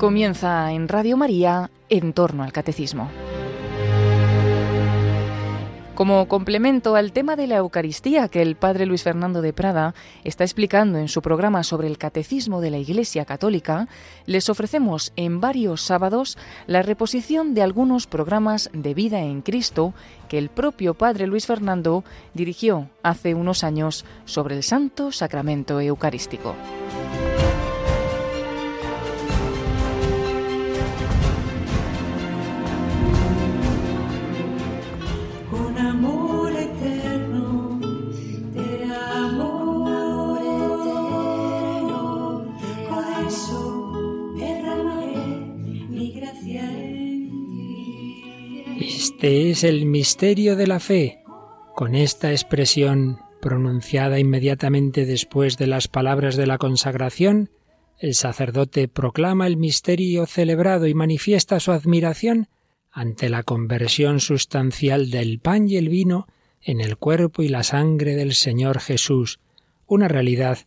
Comienza en Radio María en torno al catecismo. Como complemento al tema de la Eucaristía que el padre Luis Fernando de Prada está explicando en su programa sobre el catecismo de la Iglesia Católica, les ofrecemos en varios sábados la reposición de algunos programas de vida en Cristo que el propio padre Luis Fernando dirigió hace unos años sobre el Santo Sacramento Eucarístico. Es el misterio de la fe. Con esta expresión pronunciada inmediatamente después de las palabras de la consagración, el sacerdote proclama el misterio celebrado y manifiesta su admiración ante la conversión sustancial del pan y el vino en el cuerpo y la sangre del Señor Jesús, una realidad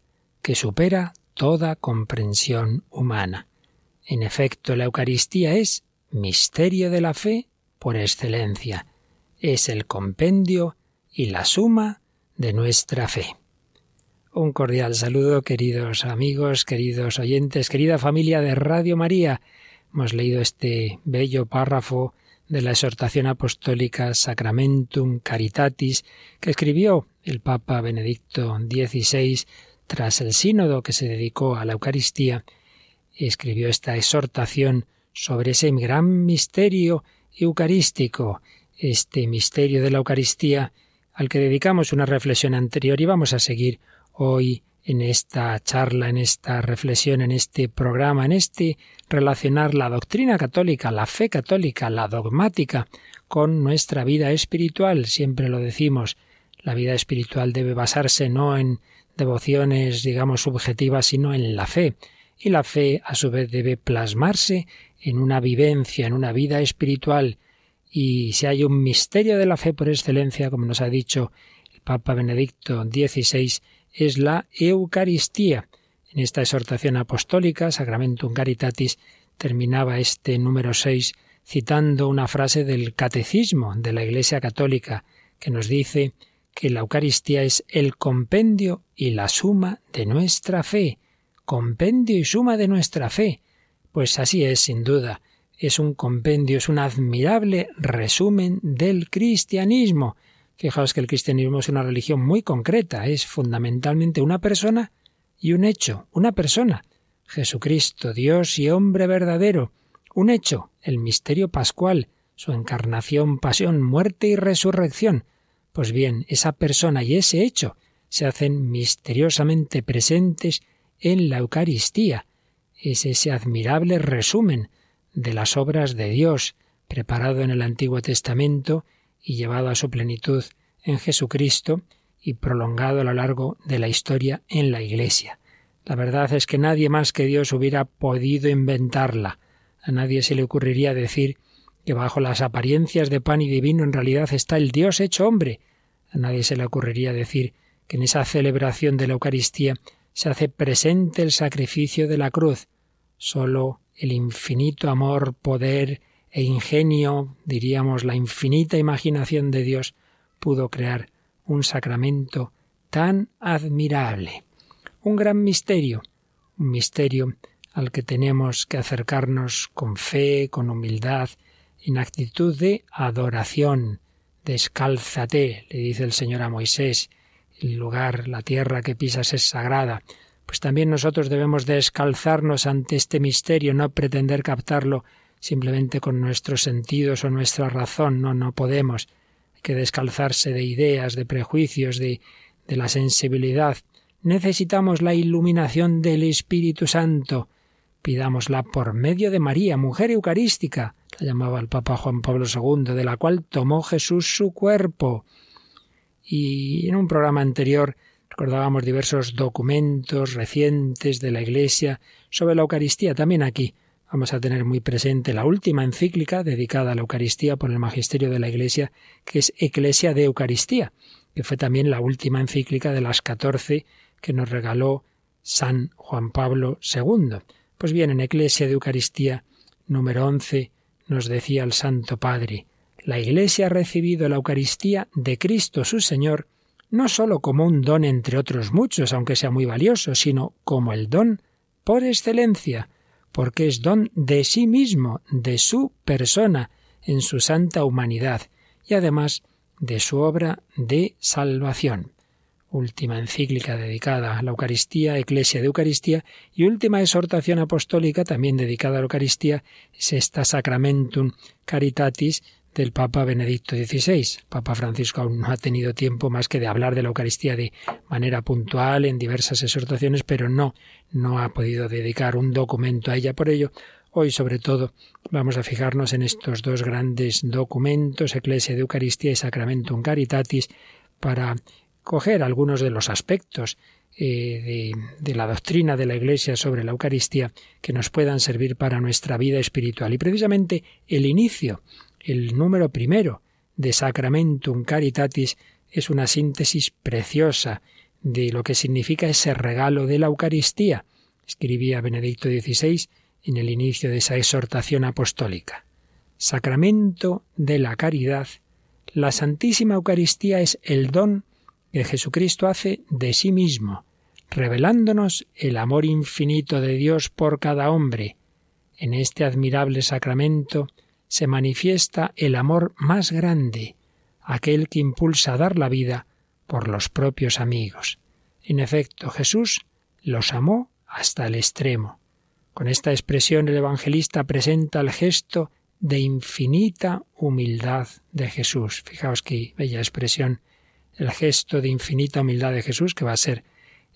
que supera toda comprensión humana. En efecto, la Eucaristía es misterio de la fe por excelencia. Es el compendio y la suma de nuestra fe. Un cordial saludo, queridos amigos, queridos oyentes, querida familia de Radio María. Hemos leído este bello párrafo de la exhortación apostólica Sacramentum Caritatis que escribió el Papa Benedicto XVI tras el sínodo que se dedicó a la Eucaristía. Escribió esta exhortación sobre ese gran misterio eucarístico, este misterio de la Eucaristía al que dedicamos una reflexión anterior y vamos a seguir hoy en esta charla, en esta reflexión, en este programa, en este relacionar la doctrina católica, la fe católica, la dogmática con nuestra vida espiritual. Siempre lo decimos, la vida espiritual debe basarse no en devociones, digamos, subjetivas, sino en la fe. Y la fe, a su vez, debe plasmarse en una vivencia, en una vida espiritual, y si hay un misterio de la fe por excelencia, como nos ha dicho el Papa Benedicto XVI, es la Eucaristía. En esta exhortación apostólica, Sacramentum Caritatis, terminaba este número 6 citando una frase del Catecismo de la Iglesia Católica, que nos dice que la Eucaristía es el compendio y la suma de nuestra fe. Compendio y suma de nuestra fe. Pues así es, sin duda. Es un compendio, es un admirable resumen del cristianismo. Fijaos que el cristianismo es una religión muy concreta, es fundamentalmente una persona y un hecho, una persona. Jesucristo, Dios y hombre verdadero. Un hecho, el misterio pascual, su encarnación, pasión, muerte y resurrección. Pues bien, esa persona y ese hecho se hacen misteriosamente presentes en la Eucaristía, es ese admirable resumen de las obras de Dios, preparado en el Antiguo Testamento y llevado a su plenitud en Jesucristo y prolongado a lo largo de la historia en la Iglesia. La verdad es que nadie más que Dios hubiera podido inventarla. A nadie se le ocurriría decir que bajo las apariencias de pan y divino en realidad está el Dios hecho hombre. A nadie se le ocurriría decir que en esa celebración de la Eucaristía se hace presente el sacrificio de la cruz, Solo el infinito amor, poder e ingenio, diríamos la infinita imaginación de Dios, pudo crear un sacramento tan admirable. Un gran misterio, un misterio al que tenemos que acercarnos con fe, con humildad, en actitud de adoración. Descálzate, le dice el Señor a Moisés, el lugar, la tierra que pisas es sagrada pues también nosotros debemos descalzarnos ante este misterio, no pretender captarlo simplemente con nuestros sentidos o nuestra razón, no, no podemos. Hay que descalzarse de ideas, de prejuicios, de, de la sensibilidad. Necesitamos la iluminación del Espíritu Santo. Pidámosla por medio de María, mujer eucarística, la llamaba el Papa Juan Pablo II, de la cual tomó Jesús su cuerpo. Y en un programa anterior Recordábamos diversos documentos recientes de la Iglesia sobre la Eucaristía. También aquí vamos a tener muy presente la última encíclica dedicada a la Eucaristía por el Magisterio de la Iglesia, que es Eclesia de Eucaristía, que fue también la última encíclica de las catorce que nos regaló San Juan Pablo II. Pues bien, en Eclesia de Eucaristía número 11 nos decía el Santo Padre, la Iglesia ha recibido la Eucaristía de Cristo su Señor no sólo como un don entre otros muchos, aunque sea muy valioso, sino como el don por excelencia, porque es don de sí mismo, de su persona, en su santa humanidad, y además de su obra de salvación. Última encíclica dedicada a la Eucaristía, Eclesia de Eucaristía, y última exhortación apostólica también dedicada a la Eucaristía, es esta Sacramentum Caritatis del Papa Benedicto XVI. Papa Francisco aún no ha tenido tiempo más que de hablar de la Eucaristía de manera puntual en diversas exhortaciones, pero no, no ha podido dedicar un documento a ella. Por ello, hoy sobre todo vamos a fijarnos en estos dos grandes documentos, Eclesia de Eucaristía y Sacramentum Caritatis, para coger algunos de los aspectos eh, de, de, la doctrina de la Iglesia sobre la Eucaristía que nos puedan servir para nuestra vida espiritual. Y precisamente el inicio el número primero de Sacramentum Caritatis es una síntesis preciosa de lo que significa ese regalo de la Eucaristía, escribía Benedicto XVI en el inicio de esa exhortación apostólica. Sacramento de la caridad, la Santísima Eucaristía es el don que Jesucristo hace de sí mismo, revelándonos el amor infinito de Dios por cada hombre. En este admirable sacramento se manifiesta el amor más grande, aquel que impulsa a dar la vida por los propios amigos. En efecto, Jesús los amó hasta el extremo. Con esta expresión el evangelista presenta el gesto de infinita humildad de Jesús. Fijaos qué bella expresión, el gesto de infinita humildad de Jesús, que va a ser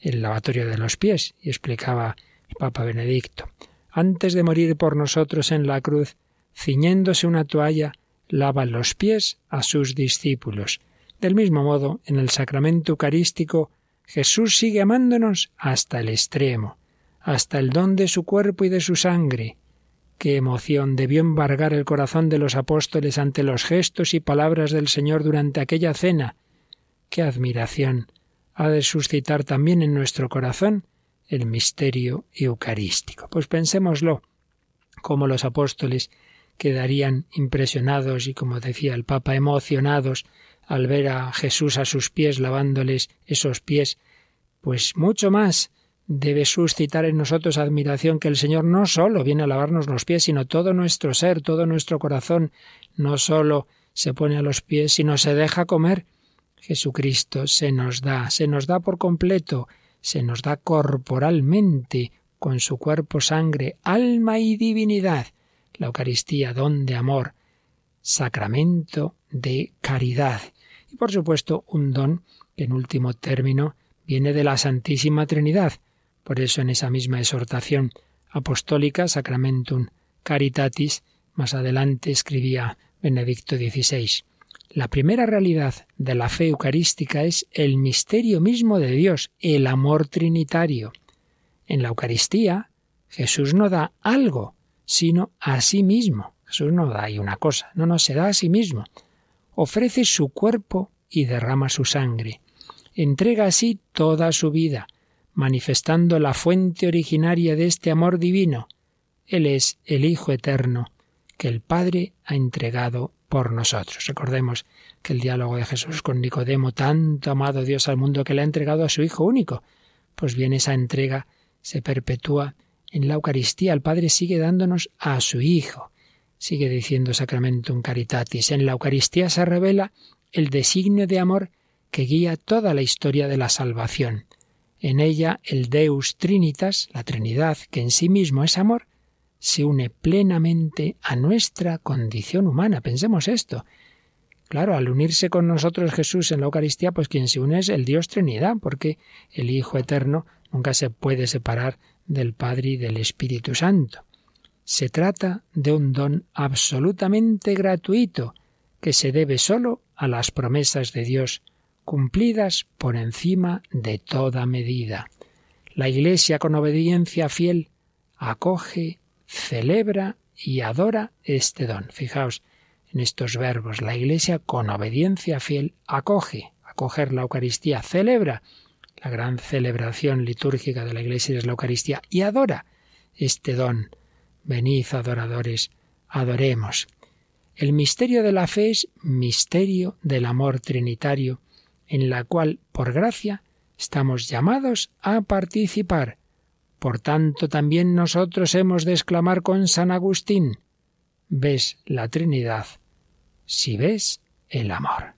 el lavatorio de los pies, y explicaba el Papa Benedicto. Antes de morir por nosotros en la cruz, ciñéndose una toalla, lava los pies a sus discípulos. Del mismo modo, en el sacramento eucarístico, Jesús sigue amándonos hasta el extremo, hasta el don de su cuerpo y de su sangre. Qué emoción debió embargar el corazón de los apóstoles ante los gestos y palabras del Señor durante aquella cena. Qué admiración ha de suscitar también en nuestro corazón el misterio eucarístico. Pues pensémoslo, como los apóstoles quedarían impresionados y, como decía el Papa, emocionados al ver a Jesús a sus pies lavándoles esos pies, pues mucho más debe suscitar en nosotros admiración que el Señor no sólo viene a lavarnos los pies, sino todo nuestro ser, todo nuestro corazón, no sólo se pone a los pies, sino se deja comer. Jesucristo se nos da, se nos da por completo, se nos da corporalmente, con su cuerpo, sangre, alma y divinidad la Eucaristía, don de amor, sacramento de caridad. Y por supuesto un don que en último término viene de la Santísima Trinidad. Por eso en esa misma exhortación apostólica, Sacramentum Caritatis, más adelante escribía Benedicto XVI. La primera realidad de la fe eucarística es el misterio mismo de Dios, el amor trinitario. En la Eucaristía, Jesús no da algo, sino a sí mismo. Jesús no da ahí una cosa, no, no, se da a sí mismo. Ofrece su cuerpo y derrama su sangre. Entrega así toda su vida, manifestando la fuente originaria de este amor divino. Él es el Hijo eterno que el Padre ha entregado por nosotros. Recordemos que el diálogo de Jesús con Nicodemo, tanto amado Dios al mundo que le ha entregado a su Hijo único. Pues bien, esa entrega se perpetúa en la Eucaristía el Padre sigue dándonos a su Hijo. Sigue diciendo Sacramentum Caritatis. En la Eucaristía se revela el designio de amor que guía toda la historia de la salvación. En ella el Deus Trinitas, la Trinidad, que en sí mismo es amor, se une plenamente a nuestra condición humana. Pensemos esto. Claro, al unirse con nosotros Jesús en la Eucaristía, pues quien se une es el Dios Trinidad, porque el Hijo Eterno nunca se puede separar del Padre y del Espíritu Santo. Se trata de un don absolutamente gratuito, que se debe sólo a las promesas de Dios, cumplidas por encima de toda medida. La Iglesia, con obediencia fiel, acoge, celebra y adora este don. Fijaos en estos verbos. La Iglesia, con obediencia fiel, acoge, acoger la Eucaristía, celebra la gran celebración litúrgica de la Iglesia es la Eucaristía y adora. este don. Venid, adoradores, adoremos. El misterio de la fe es misterio del amor trinitario, en la cual, por gracia, estamos llamados a participar. Por tanto, también nosotros hemos de exclamar con San Agustín, ves la Trinidad, si ves el amor.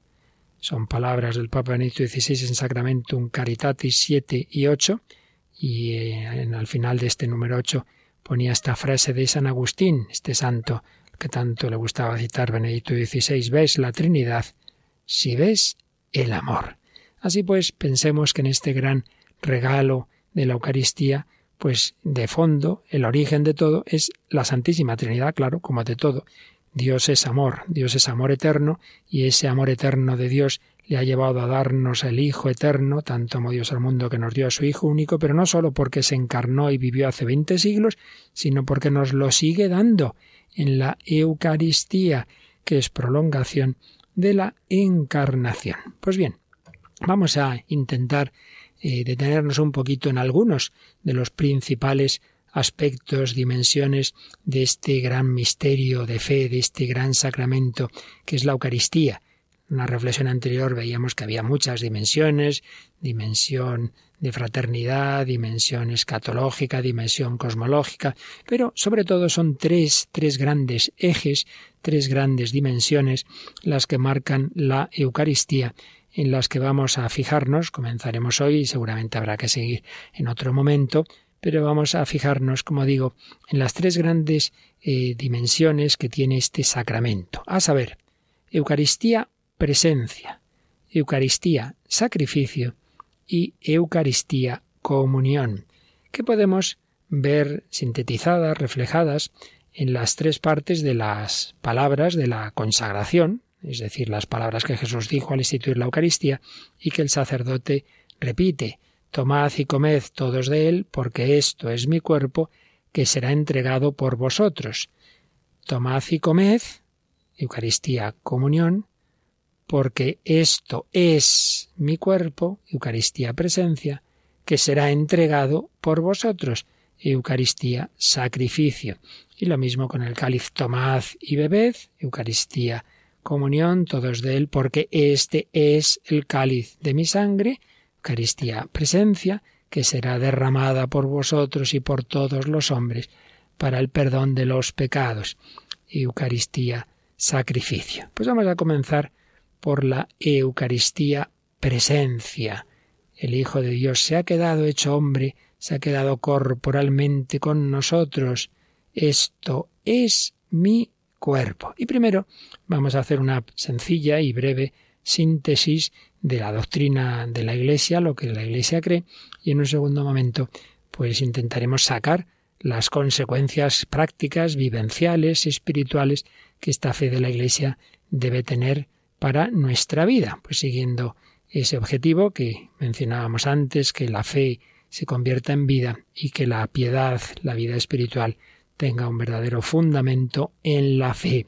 Son palabras del Papa Benedicto XVI en Sacramentum Caritatis 7 y 8, y eh, en, al final de este número 8 ponía esta frase de San Agustín, este santo que tanto le gustaba citar Benedicto XVI, ves la Trinidad, si ves el amor. Así pues, pensemos que en este gran regalo de la Eucaristía, pues de fondo, el origen de todo es la Santísima Trinidad, claro, como de todo. Dios es amor, Dios es amor eterno, y ese amor eterno de Dios le ha llevado a darnos el Hijo eterno, tanto como Dios al mundo que nos dio a su Hijo único, pero no solo porque se encarnó y vivió hace veinte siglos, sino porque nos lo sigue dando en la Eucaristía, que es prolongación de la encarnación. Pues bien, vamos a intentar eh, detenernos un poquito en algunos de los principales aspectos, dimensiones de este gran misterio de fe, de este gran sacramento que es la Eucaristía. En una reflexión anterior veíamos que había muchas dimensiones, dimensión de fraternidad, dimensión escatológica, dimensión cosmológica, pero sobre todo son tres, tres grandes ejes, tres grandes dimensiones las que marcan la Eucaristía en las que vamos a fijarnos, comenzaremos hoy y seguramente habrá que seguir en otro momento, pero vamos a fijarnos, como digo, en las tres grandes eh, dimensiones que tiene este sacramento. A saber, Eucaristía, presencia, Eucaristía, sacrificio. Y Eucaristía, comunión, que podemos ver sintetizadas, reflejadas en las tres partes de las palabras de la consagración, es decir, las palabras que Jesús dijo al instituir la Eucaristía y que el sacerdote repite Tomad y comed todos de él, porque esto es mi cuerpo, que será entregado por vosotros. Tomad y comed, Eucaristía, comunión, porque esto es mi cuerpo, Eucaristía, presencia, que será entregado por vosotros, Eucaristía, sacrificio. Y lo mismo con el cáliz, tomad y bebed, Eucaristía, comunión, todos de él, porque este es el cáliz de mi sangre, Eucaristía presencia, que será derramada por vosotros y por todos los hombres para el perdón de los pecados. Eucaristía sacrificio. Pues vamos a comenzar por la Eucaristía presencia. El Hijo de Dios se ha quedado hecho hombre, se ha quedado corporalmente con nosotros. Esto es mi cuerpo. Y primero vamos a hacer una sencilla y breve síntesis de la doctrina de la Iglesia, lo que la Iglesia cree, y en un segundo momento, pues intentaremos sacar las consecuencias prácticas, vivenciales, espirituales que esta fe de la Iglesia debe tener para nuestra vida, pues siguiendo ese objetivo que mencionábamos antes, que la fe se convierta en vida y que la piedad, la vida espiritual, tenga un verdadero fundamento en la fe.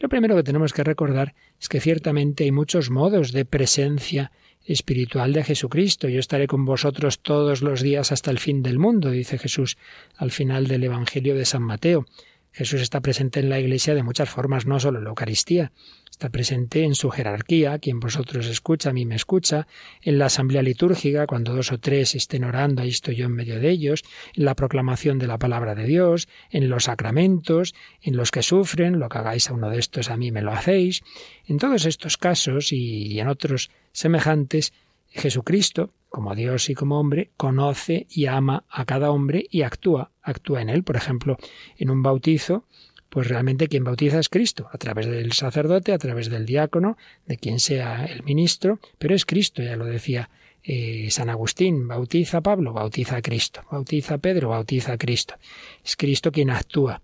Lo primero que tenemos que recordar es que ciertamente hay muchos modos de presencia espiritual de Jesucristo. Yo estaré con vosotros todos los días hasta el fin del mundo, dice Jesús al final del Evangelio de San Mateo. Jesús está presente en la Iglesia de muchas formas, no solo en la Eucaristía. Está presente en su jerarquía, quien vosotros escucha, a mí me escucha, en la asamblea litúrgica, cuando dos o tres estén orando, ahí estoy yo en medio de ellos, en la proclamación de la palabra de Dios, en los sacramentos, en los que sufren, lo que hagáis a uno de estos a mí me lo hacéis. En todos estos casos y en otros semejantes, Jesucristo, como Dios y como hombre, conoce y ama a cada hombre y actúa, actúa en él. Por ejemplo, en un bautizo, pues realmente quien bautiza es Cristo, a través del sacerdote, a través del diácono, de quien sea el ministro, pero es Cristo, ya lo decía eh, San Agustín, bautiza a Pablo, bautiza a Cristo, bautiza a Pedro, bautiza a Cristo. Es Cristo quien actúa.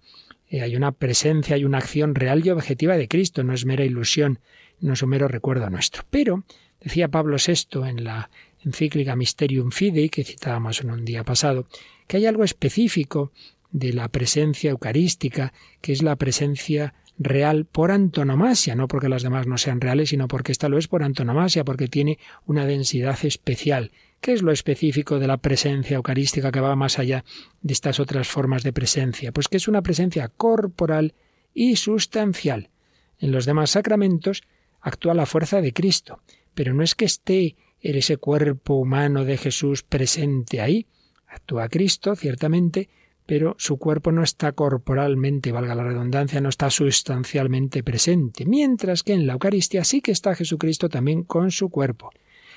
Eh, hay una presencia, hay una acción real y objetiva de Cristo, no es mera ilusión, no es un mero recuerdo nuestro. Pero Decía Pablo VI en la encíclica Mysterium Fidei, que citábamos en un día pasado, que hay algo específico de la presencia eucarística, que es la presencia real por antonomasia, no porque las demás no sean reales, sino porque esta lo es por antonomasia, porque tiene una densidad especial. ¿Qué es lo específico de la presencia eucarística que va más allá de estas otras formas de presencia? Pues que es una presencia corporal y sustancial. En los demás sacramentos actúa la fuerza de Cristo, pero no es que esté en ese cuerpo humano de Jesús presente ahí. Actúa Cristo, ciertamente, pero su cuerpo no está corporalmente, valga la redundancia, no está sustancialmente presente, mientras que en la Eucaristía sí que está Jesucristo también con su cuerpo.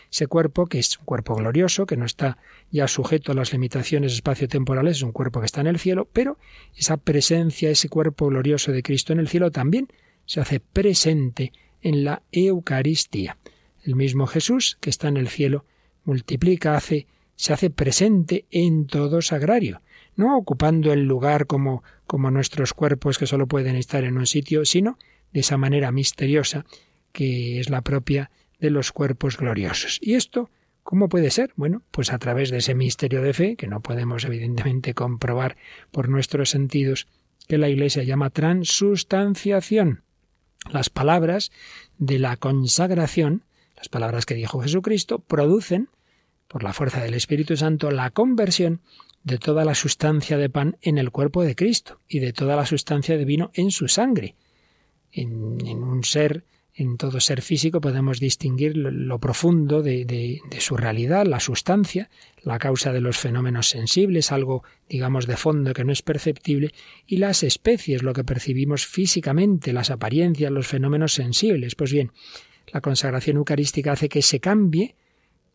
Ese cuerpo, que es un cuerpo glorioso, que no está ya sujeto a las limitaciones espaciotemporales, es un cuerpo que está en el cielo, pero esa presencia, ese cuerpo glorioso de Cristo en el cielo también se hace presente en la Eucaristía. El mismo Jesús, que está en el cielo, multiplica, hace, se hace presente en todo sagrario no ocupando el lugar como, como nuestros cuerpos que solo pueden estar en un sitio, sino de esa manera misteriosa que es la propia de los cuerpos gloriosos. ¿Y esto cómo puede ser? Bueno, pues a través de ese misterio de fe, que no podemos evidentemente comprobar por nuestros sentidos, que la Iglesia llama transustanciación. Las palabras de la consagración, las palabras que dijo Jesucristo, producen, por la fuerza del Espíritu Santo, la conversión de toda la sustancia de pan en el cuerpo de Cristo y de toda la sustancia de vino en su sangre. En, un ser, en todo ser físico podemos distinguir lo, profundo de, de, su realidad, la sustancia, la causa de los fenómenos sensibles, algo, digamos, de fondo que no es perceptible, y las especies, lo que percibimos físicamente, las apariencias, los fenómenos sensibles. Pues bien, la consagración eucarística hace que se cambie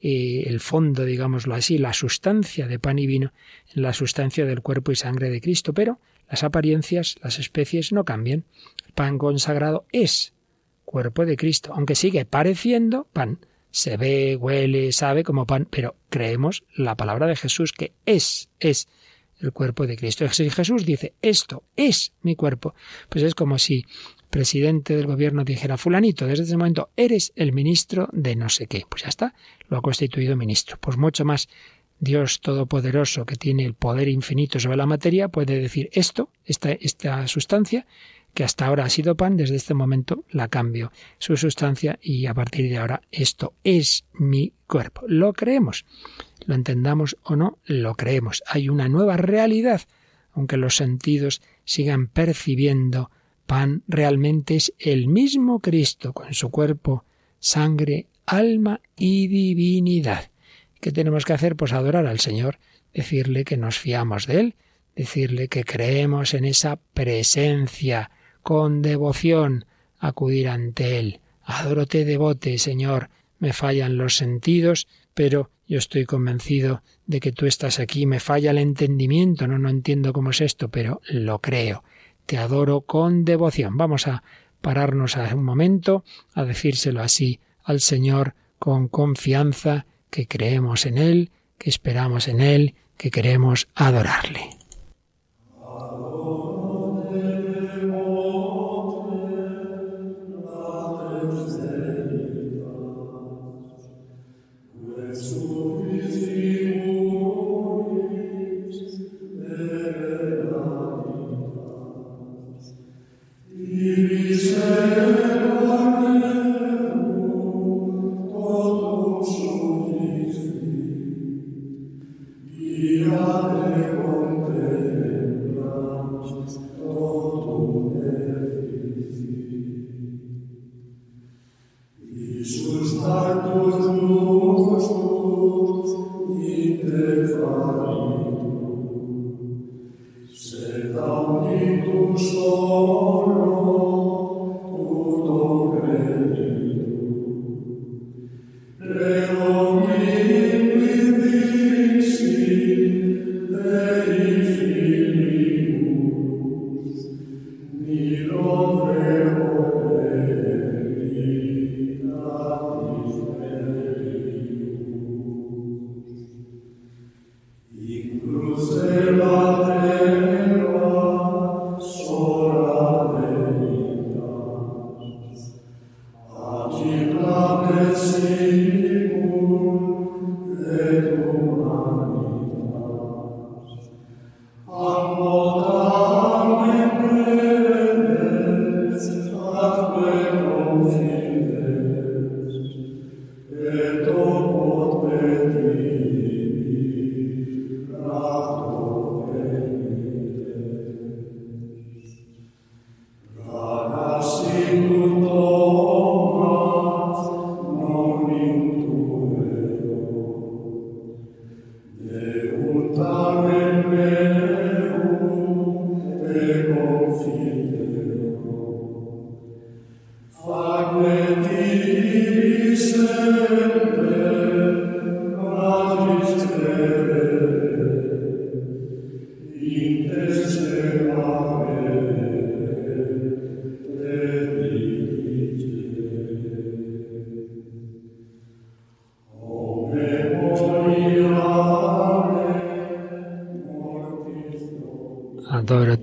eh, el fondo, digámoslo así, la sustancia de pan y vino en la sustancia del cuerpo y sangre de Cristo, pero las apariencias, las especies no cambian. El pan consagrado es cuerpo de Cristo, aunque sigue pareciendo pan. Se ve, huele, sabe como pan, pero creemos la palabra de Jesús que es, es el cuerpo de Cristo. Si Jesús dice, esto es mi cuerpo, pues es como si presidente del gobierno dijera, fulanito, desde ese momento eres el ministro de no sé qué. Pues ya está, lo ha constituido ministro. Pues mucho más Dios Todopoderoso, que tiene el poder infinito sobre la materia, puede decir esto, esta, esta sustancia, que hasta ahora ha sido pan, desde este momento la cambio su sustancia y a partir de ahora esto es mi cuerpo. Lo creemos, lo entendamos o no, lo creemos. Hay una nueva realidad, aunque los sentidos sigan percibiendo pan realmente es el mismo Cristo con su cuerpo, sangre, alma y divinidad. ¿Qué tenemos que hacer? Pues adorar al Señor, decirle que nos fiamos de Él, decirle que creemos en esa presencia, con devoción, acudir ante Él. Adórote devote, Señor, me fallan los sentidos, pero yo estoy convencido de que tú estás aquí, me falla el entendimiento, no, no entiendo cómo es esto, pero lo creo te adoro con devoción. Vamos a pararnos un momento a decírselo así al Señor con confianza, que creemos en Él, que esperamos en Él, que queremos adorarle.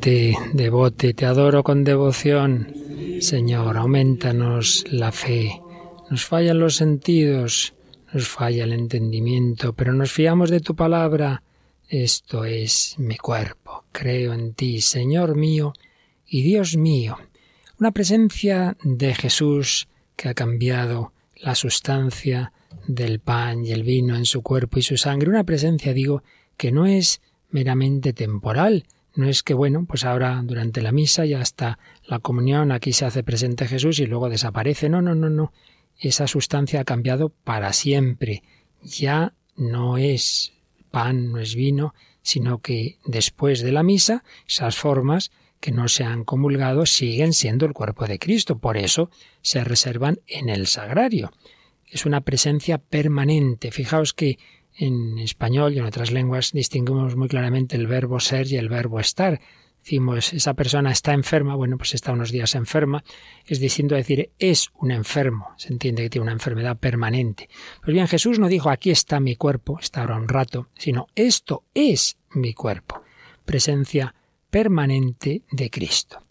Adórate, devote, te adoro con devoción. Señor, aumentanos la fe. Nos fallan los sentidos, nos falla el entendimiento, pero nos fiamos de tu palabra. Esto es mi cuerpo. Creo en ti, Señor mío y Dios mío. Una presencia de Jesús que ha cambiado la sustancia del pan y el vino en su cuerpo y su sangre. Una presencia, digo, que no es meramente temporal, no es que, bueno, pues ahora durante la misa ya está la comunión, aquí se hace presente Jesús y luego desaparece. No, no, no, no. Esa sustancia ha cambiado para siempre. Ya no es pan, no es vino, sino que después de la misa, esas formas que no se han comulgado siguen siendo el cuerpo de Cristo. Por eso se reservan en el sagrario. Es una presencia permanente. Fijaos que en español y en otras lenguas distinguimos muy claramente el verbo ser y el verbo estar. Decimos, esa persona está enferma, bueno, pues está unos días enferma, es distinto decir es un enfermo, se entiende que tiene una enfermedad permanente. Pues bien, Jesús no dijo aquí está mi cuerpo, está ahora un rato, sino esto es mi cuerpo, presencia permanente de Cristo.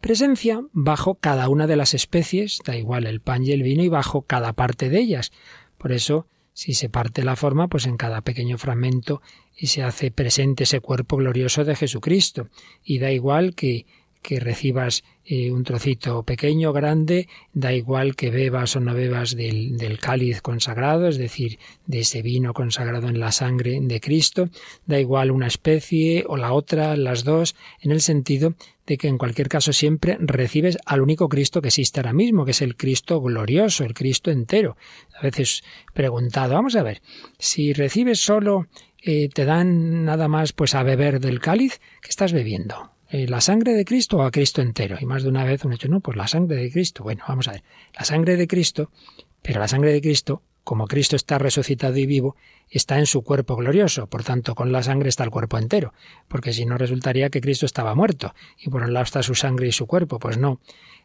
Presencia bajo cada una de las especies, da igual el pan y el vino, y bajo cada parte de ellas. Por eso si se parte la forma, pues en cada pequeño fragmento y se hace presente ese cuerpo glorioso de Jesucristo. Y da igual que, que recibas eh, un trocito pequeño, grande, da igual que bebas o no bebas del, del, cáliz consagrado, es decir, de ese vino consagrado en la sangre de Cristo, da igual una especie o la otra, las dos, en el sentido de que en cualquier caso siempre recibes al único Cristo que existe ahora mismo, que es el Cristo glorioso, el Cristo entero. A veces preguntado, vamos a ver, si recibes solo, eh, te dan nada más pues a beber del cáliz, ¿qué estás bebiendo? Eh, ¿La sangre de Cristo o a Cristo entero? Y más de una vez uno ha dicho, no, pues la sangre de Cristo. Bueno, vamos a ver, la sangre de Cristo, pero la sangre de Cristo como Cristo está resucitado y vivo, está en su cuerpo glorioso, por tanto con la sangre está el cuerpo entero, porque si no resultaría que Cristo estaba muerto. Y por un lado está su sangre y su cuerpo, pues no.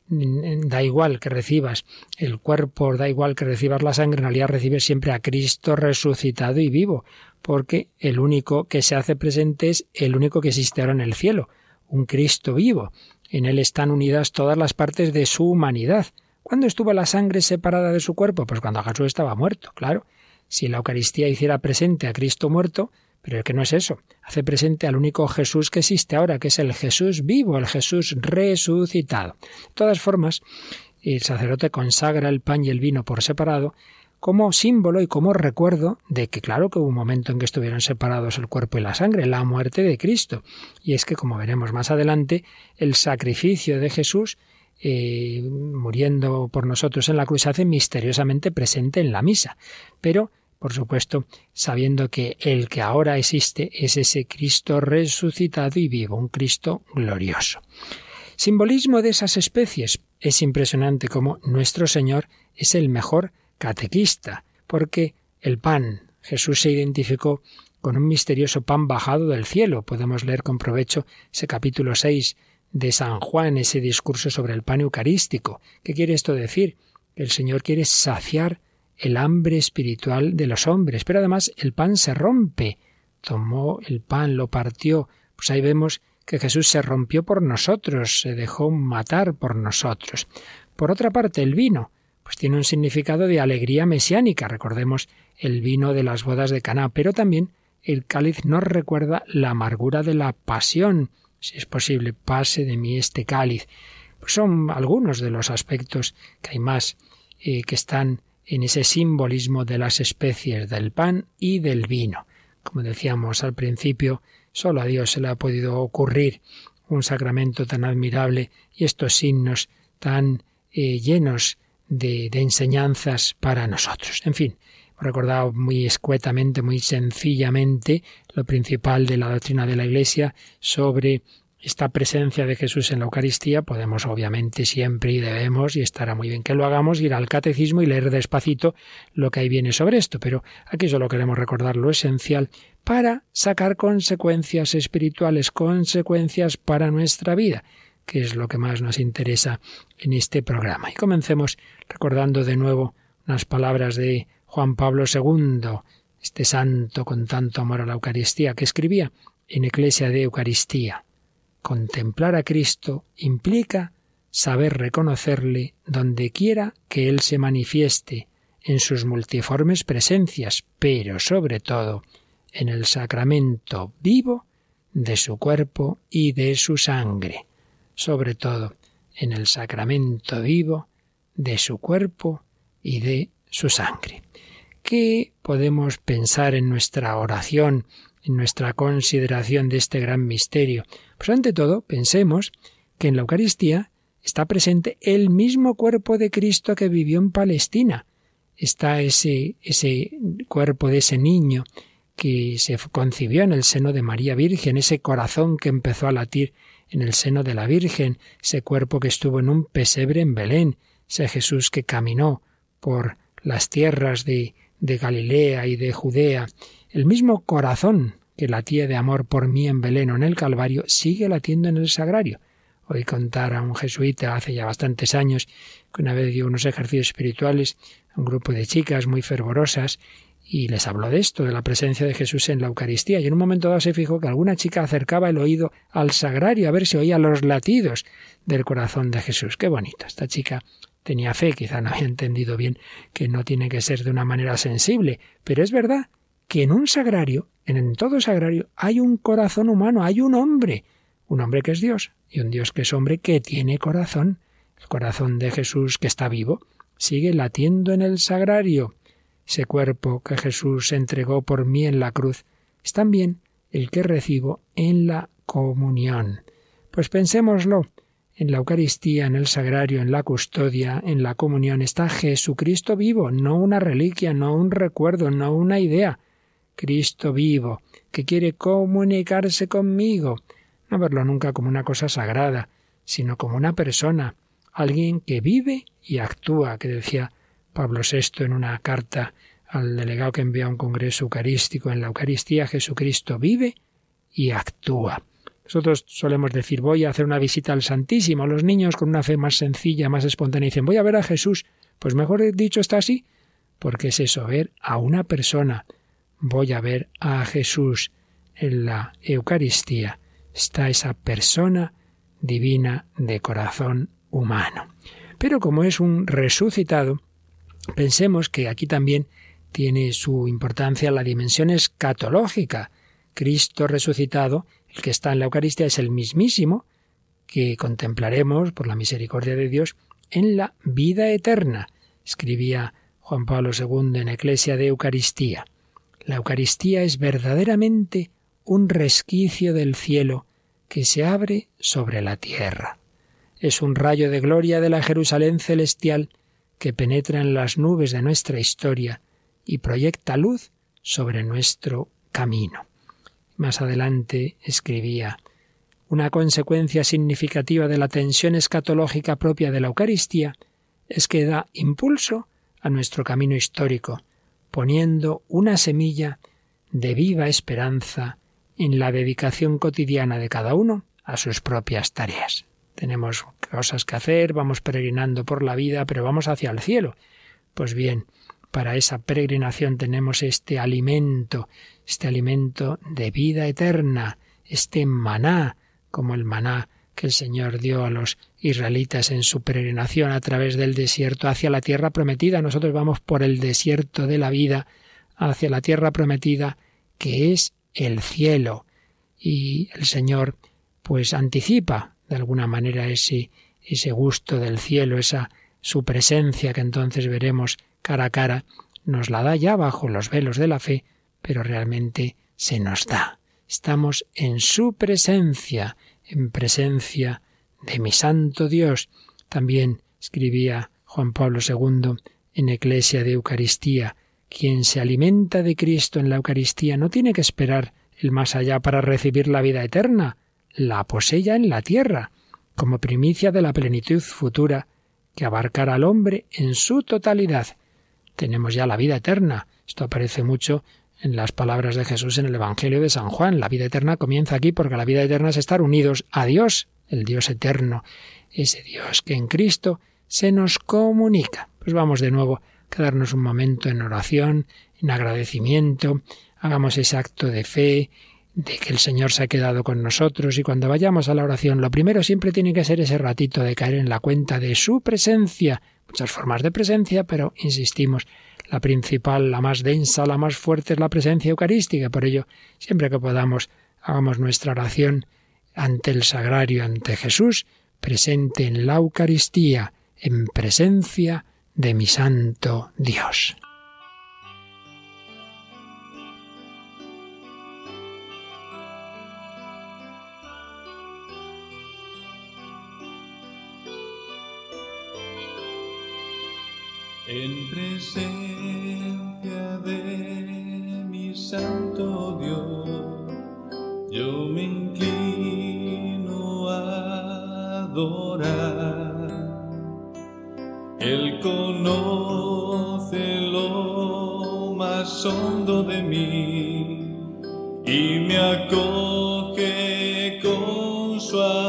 Da igual que recibas el cuerpo, da igual que recibas la sangre, en realidad recibes siempre a Cristo resucitado y vivo, porque el único que se hace presente es el único que existe ahora en el cielo, un Cristo vivo. En él están unidas todas las partes de su humanidad, ¿Cuándo estuvo la sangre separada de su cuerpo? Pues cuando Jesús estaba muerto, claro. Si la Eucaristía hiciera presente a Cristo muerto, pero el que no es eso, hace presente al único Jesús que existe ahora, que es el Jesús vivo, el Jesús resucitado. De todas formas, el sacerdote consagra el pan y el vino por separado como símbolo y como recuerdo de que claro que hubo un momento en que estuvieron separados el cuerpo y la sangre, la muerte de Cristo. Y es que, como veremos más adelante, el sacrificio de Jesús eh, muriendo por nosotros en la cruz, hace misteriosamente presente en la misa. Pero, por supuesto, sabiendo que el que ahora existe es ese Cristo resucitado y vivo, un Cristo glorioso. Simbolismo de esas especies. Es impresionante como nuestro Señor es el mejor catequista, porque el pan, Jesús se identificó con un misterioso pan bajado del cielo. Podemos leer con provecho ese capítulo 6 de San Juan, ese discurso sobre el pan eucarístico. ¿Qué quiere esto decir? El Señor quiere saciar el hambre espiritual de los hombres, pero además el pan se rompe. Tomó el pan, lo partió. Pues ahí vemos que Jesús se rompió por nosotros, se dejó matar por nosotros. Por otra parte, el vino, pues tiene un significado de alegría mesiánica. Recordemos el vino de las bodas de Caná, pero también el cáliz nos recuerda la amargura de la pasión si es posible, pase de mí este cáliz. Pues son algunos de los aspectos que hay más eh, que están en ese simbolismo de las especies del pan y del vino. Como decíamos al principio, solo a Dios se le ha podido ocurrir un sacramento tan admirable y estos signos tan eh, llenos de, enseñanzas para nosotros. En fin, recordado muy escuetamente, muy sencillamente, lo principal de la doctrina de la Iglesia sobre esta presencia de Jesús en la Eucaristía, podemos obviamente siempre y debemos, y estará muy bien que lo hagamos, ir al catecismo y leer despacito lo que ahí viene sobre esto, pero aquí solo queremos recordar lo esencial para sacar consecuencias espirituales, consecuencias para nuestra vida, que es lo que más nos interesa en este programa. Y comencemos recordando de nuevo unas palabras de Juan Pablo II, este santo con tanto amor a la Eucaristía, que escribía en Eclesia de Eucaristía. Contemplar a Cristo implica saber reconocerle donde quiera que Él se manifieste, en sus multiformes presencias, pero sobre todo en el sacramento vivo de su cuerpo y de su sangre, sobre todo en el sacramento vivo de su cuerpo y de su sangre. ¿Qué podemos pensar en nuestra oración en nuestra consideración de este gran misterio? Pues ante todo, pensemos que en la Eucaristía está presente el mismo cuerpo de Cristo que vivió en Palestina. Está ese, ese cuerpo de ese niño que se concibió en el seno de María Virgen, ese corazón que empezó a latir en el seno de la Virgen, ese cuerpo que estuvo en un pesebre en Belén, ese Jesús que caminó por las tierras de, de Galilea y de Judea, el mismo corazón que latía de amor por mí en Belén o en el Calvario sigue latiendo en el sagrario. Oí contar a un jesuita hace ya bastantes años que una vez dio unos ejercicios espirituales a un grupo de chicas muy fervorosas y les habló de esto, de la presencia de Jesús en la Eucaristía, y en un momento dado se fijó que alguna chica acercaba el oído al sagrario a ver si oía los latidos del corazón de Jesús. Qué bonito. Esta chica tenía fe, quizá no había entendido bien que no tiene que ser de una manera sensible, pero es verdad que en un sagrario, en todo sagrario, hay un corazón humano, hay un hombre, un hombre que es Dios y un Dios que es hombre que tiene corazón. El corazón de Jesús que está vivo sigue latiendo en el sagrario. Ese cuerpo que Jesús entregó por mí en la cruz es también el que recibo en la comunión. Pues pensémoslo, en la Eucaristía, en el sagrario, en la custodia, en la comunión está Jesucristo vivo, no una reliquia, no un recuerdo, no una idea. Cristo vivo, que quiere comunicarse conmigo, no verlo nunca como una cosa sagrada, sino como una persona, alguien que vive y actúa, que decía Pablo VI en una carta al delegado que envía a un congreso eucarístico. En la Eucaristía Jesucristo vive y actúa. Nosotros solemos decir voy a hacer una visita al Santísimo. Los niños con una fe más sencilla, más espontánea, dicen voy a ver a Jesús. Pues mejor dicho está así, porque es eso, ver a una persona, voy a ver a Jesús en la Eucaristía. Está esa persona divina de corazón humano. Pero como es un resucitado, pensemos que aquí también tiene su importancia la dimensión escatológica. Cristo resucitado, el que está en la Eucaristía, es el mismísimo que contemplaremos, por la misericordia de Dios, en la vida eterna, escribía Juan Pablo II en Eclesia de Eucaristía. La Eucaristía es verdaderamente un resquicio del cielo que se abre sobre la tierra. Es un rayo de gloria de la Jerusalén celestial que penetra en las nubes de nuestra historia y proyecta luz sobre nuestro camino. Más adelante escribía una consecuencia significativa de la tensión escatológica propia de la Eucaristía es que da impulso a nuestro camino histórico, poniendo una semilla de viva esperanza en la dedicación cotidiana de cada uno a sus propias tareas. Tenemos cosas que hacer, vamos peregrinando por la vida, pero vamos hacia el cielo. Pues bien, para esa peregrinación tenemos este alimento, este alimento de vida eterna, este maná, como el maná que el Señor dio a los israelitas en su peregrinación a través del desierto hacia la tierra prometida. Nosotros vamos por el desierto de la vida hacia la tierra prometida, que es el cielo. Y el Señor pues anticipa de alguna manera ese, ese gusto del cielo, esa su presencia que entonces veremos cara a cara, nos la da ya bajo los velos de la fe, pero realmente se nos da. Estamos en su presencia, en presencia de mi santo Dios. También escribía Juan Pablo II en Eclesia de Eucaristía, quien se alimenta de Cristo en la Eucaristía no tiene que esperar el más allá para recibir la vida eterna. La posella en la tierra, como primicia de la plenitud futura que abarcará al hombre en su totalidad. Tenemos ya la vida eterna. Esto aparece mucho en las palabras de Jesús en el Evangelio de San Juan. La vida eterna comienza aquí porque la vida eterna es estar unidos a Dios, el Dios eterno, ese Dios que en Cristo se nos comunica. Pues vamos de nuevo a quedarnos un momento en oración, en agradecimiento, hagamos ese acto de fe, de que el Señor se ha quedado con nosotros y cuando vayamos a la oración, lo primero siempre tiene que ser ese ratito de caer en la cuenta de su presencia. Muchas formas de presencia, pero insistimos, la principal, la más densa, la más fuerte es la presencia eucarística. Por ello, siempre que podamos, hagamos nuestra oración ante el sagrario, ante Jesús, presente en la Eucaristía, en presencia de mi Santo Dios. En presencia de mi Santo Dios, yo me inclino a adorar. Él conoce lo más hondo de mí y me acoge con su amor.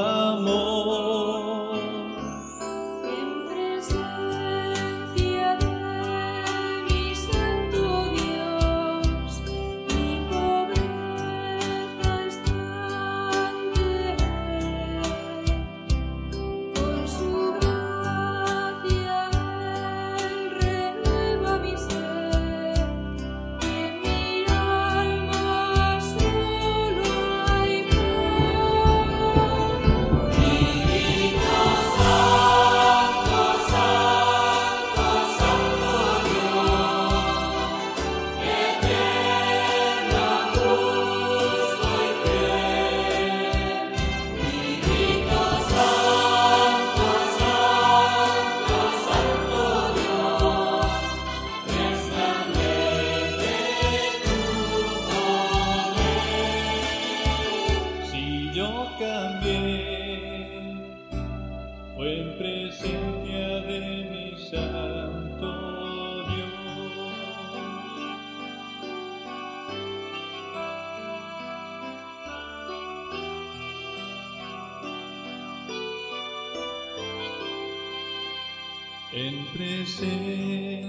Presencia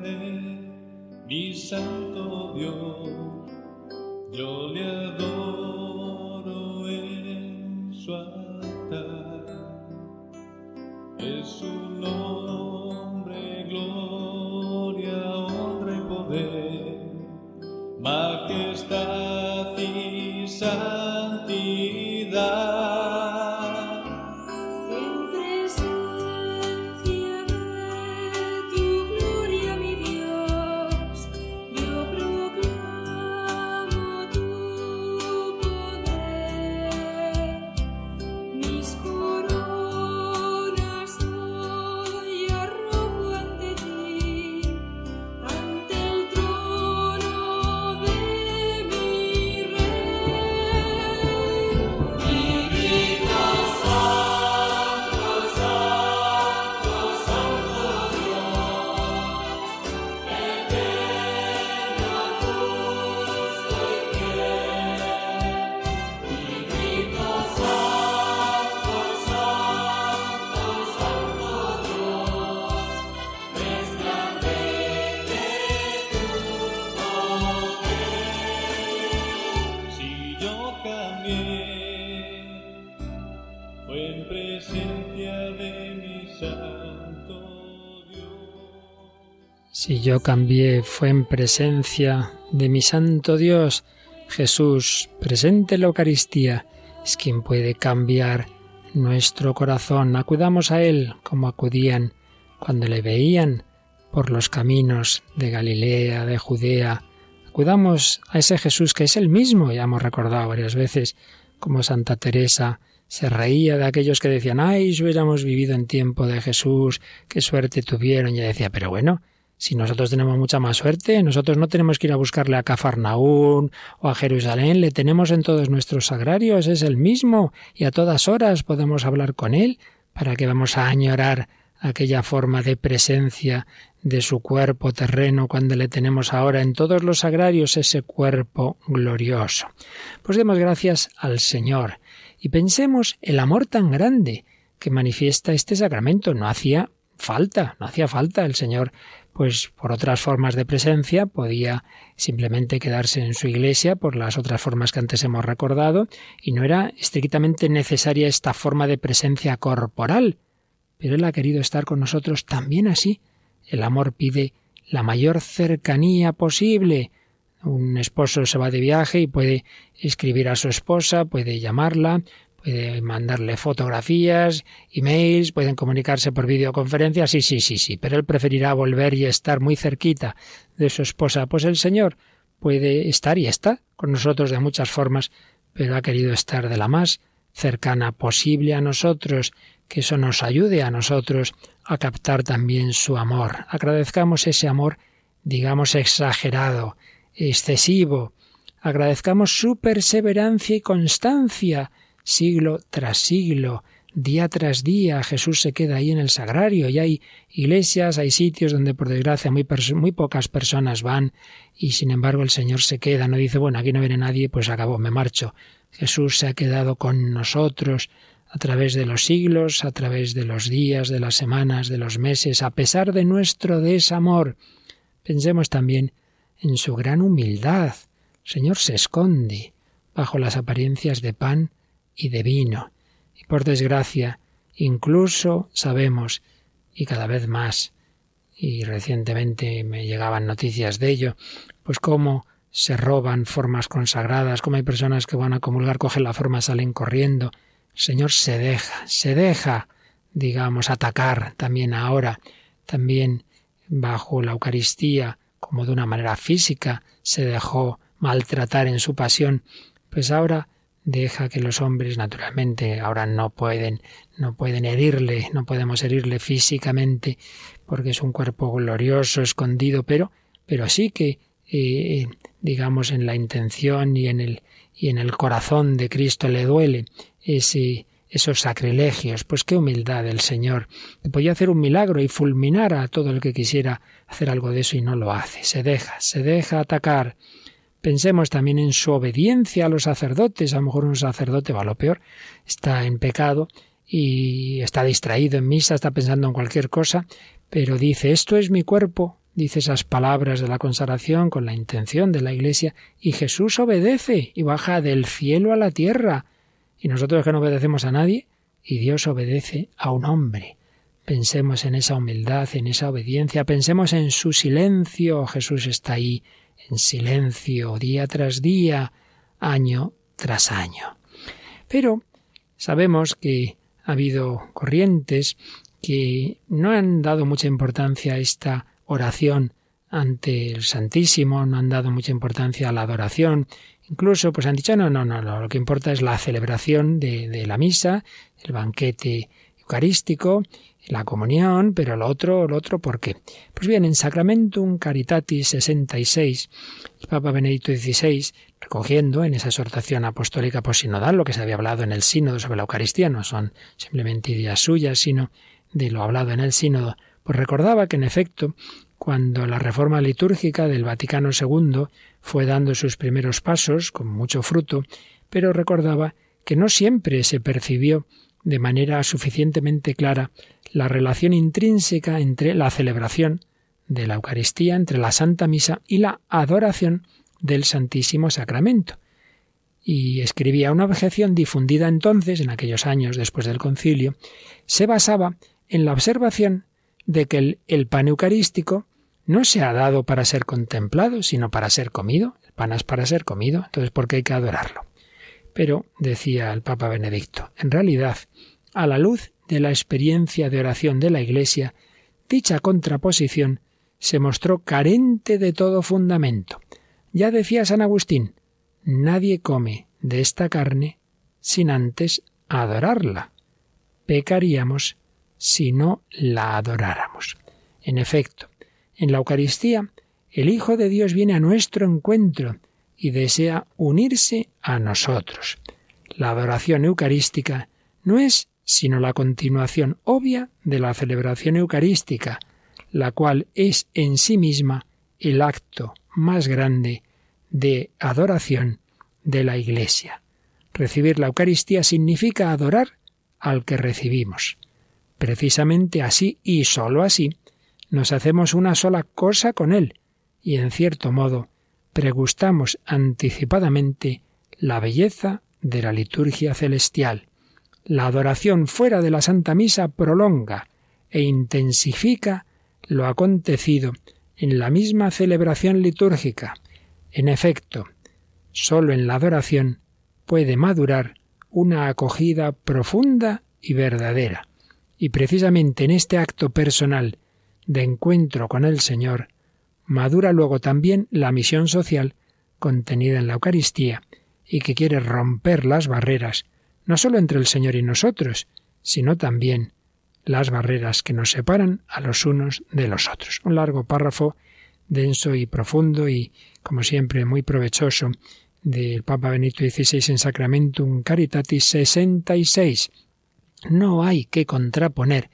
de mi Santo Dios. Si yo cambié fue en presencia de mi Santo Dios, Jesús, presente en la Eucaristía, es quien puede cambiar nuestro corazón. Acudamos a Él como acudían cuando le veían por los caminos de Galilea, de Judea. Acudamos a ese Jesús que es el mismo, ya hemos recordado varias veces como Santa Teresa se reía de aquellos que decían, ay, si hubiéramos vivido en tiempo de Jesús, qué suerte tuvieron. Y ella decía, pero bueno, Si nosotros tenemos mucha más suerte, nosotros no tenemos que ir a buscarle a Cafarnaún o a Jerusalén, le tenemos en todos nuestros sagrarios, es el mismo, y a todas horas podemos hablar con él, para que vamos a añorar aquella forma de presencia de su cuerpo terreno cuando le tenemos ahora en todos los sagrarios ese cuerpo glorioso. Pues demos gracias al Señor y pensemos el amor tan grande que manifiesta este sacramento. No hacía falta, no hacía falta. El Señor, pues por otras formas de presencia, podía simplemente quedarse en su iglesia por las otras formas que antes hemos recordado, y no era estrictamente necesaria esta forma de presencia corporal. Pero Él ha querido estar con nosotros también así. El amor pide la mayor cercanía posible. Un esposo se va de viaje y puede escribir a su esposa, puede llamarla, puede mandarle fotografías, emails, pueden comunicarse por videoconferencia, sí, sí, sí, sí, pero él preferirá volver y estar muy cerquita de su esposa. Pues el Señor puede estar y está con nosotros de muchas formas, pero ha querido estar de la más cercana posible a nosotros, que eso nos ayude a nosotros a captar también su amor. Agradezcamos ese amor, digamos, exagerado, excesivo. Agradezcamos su perseverancia y constancia, siglo tras siglo, día tras día. Jesús se queda ahí en el sagrario y hay iglesias, hay sitios donde por desgracia muy, pocas personas van y sin embargo el Señor se queda, no dice, bueno, aquí no viene nadie, pues acabó, me marcho. Jesús se ha quedado con nosotros a través de los siglos, a través de los días, de las semanas, de los meses, a pesar de nuestro desamor. Pensemos también en su gran humildad. Señor se esconde bajo las apariencias de pan y de vino. Y por desgracia, incluso sabemos, y cada vez más, y recientemente me llegaban noticias de ello, pues cómo se roban formas consagradas, cómo hay personas que van a comulgar, cogen la forma, salen corriendo. El Señor se deja, se deja, digamos, atacar también ahora, también bajo la Eucaristía, como de una manera física, se dejó maltratar en su pasión, pues ahora deja que los hombres naturalmente ahora no pueden no pueden herirle, no podemos herirle físicamente porque es un cuerpo glorioso, escondido, pero pero sí que eh, digamos en la intención y en el y en el corazón de Cristo le duele ese esos sacrilegios, pues qué humildad del Señor, podía hacer un milagro y fulminar a todo el que quisiera hacer algo de eso y no lo hace, se deja, se deja atacar, Pensemos también en su obediencia a los sacerdotes. A lo mejor un sacerdote va a lo peor, está en pecado y está distraído en misa, está pensando en cualquier cosa, pero dice, esto es mi cuerpo, dice esas palabras de la consagración con la intención de la Iglesia, y Jesús obedece y baja del cielo a la tierra. Y nosotros que no obedecemos a nadie, y Dios obedece a un hombre. Pensemos en esa humildad, en esa obediencia, pensemos en su silencio. Jesús está ahí en silencio día tras día, año tras año. Pero sabemos que ha habido corrientes que no han dado mucha importancia a esta oración ante el Santísimo, no han dado mucha importancia a la adoración, incluso pues han dicho no, no, no, no lo que importa es la celebración de, de la misa, el banquete eucarístico, la comunión, pero lo otro, lo otro, ¿por qué? Pues bien, en Sacramentum Caritatis 66, el Papa Benedicto XVI, recogiendo en esa exhortación apostólica posinodal lo que se había hablado en el sínodo sobre la Eucaristía, no son simplemente ideas suyas, sino de lo hablado en el sínodo, pues recordaba que en efecto, cuando la reforma litúrgica del Vaticano II fue dando sus primeros pasos, con mucho fruto, pero recordaba que no siempre se percibió de manera suficientemente clara la relación intrínseca entre la celebración de la Eucaristía, entre la Santa Misa y la adoración del Santísimo Sacramento. Y escribía una objeción difundida entonces, en aquellos años después del concilio, se basaba en la observación de que el, pan eucarístico no se ha dado para ser contemplado, sino para ser comido. El pan es para ser comido, entonces ¿por qué hay que adorarlo? Pero, decía el Papa Benedicto, en realidad, a la luz de la experiencia de oración de la Iglesia, dicha contraposición se mostró carente de todo fundamento. Ya decía San Agustín, nadie come de esta carne sin antes adorarla. Pecaríamos si no la adoráramos. En efecto, En la Eucaristía, el Hijo de Dios viene a nuestro encuentro y desea unirse a nosotros. La adoración eucarística no es sino la continuación obvia de la celebración eucarística, la cual es en sí misma el acto más grande de adoración de la Iglesia. Recibir la Eucaristía significa adorar al que recibimos. Precisamente así y sólo así nos hacemos una sola cosa con Él y en cierto modo pregustamos anticipadamente la belleza de la liturgia celestial. La adoración fuera de la Santa Misa prolonga e intensifica lo acontecido en la misma celebración litúrgica. En efecto, sólo en la adoración puede madurar una acogida profunda y verdadera. Y precisamente en este acto personal de encuentro con el Señor, madura luego también la misión social contenida en la Eucaristía y que quiere romper las barreras, no sólo entre el Señor y nosotros, sino también las barreras que nos separan a los unos de los otros. Un largo párrafo denso y profundo y, como siempre, muy provechoso del Papa Benito XVI en Sacramentum Caritatis 66. No hay que contraponer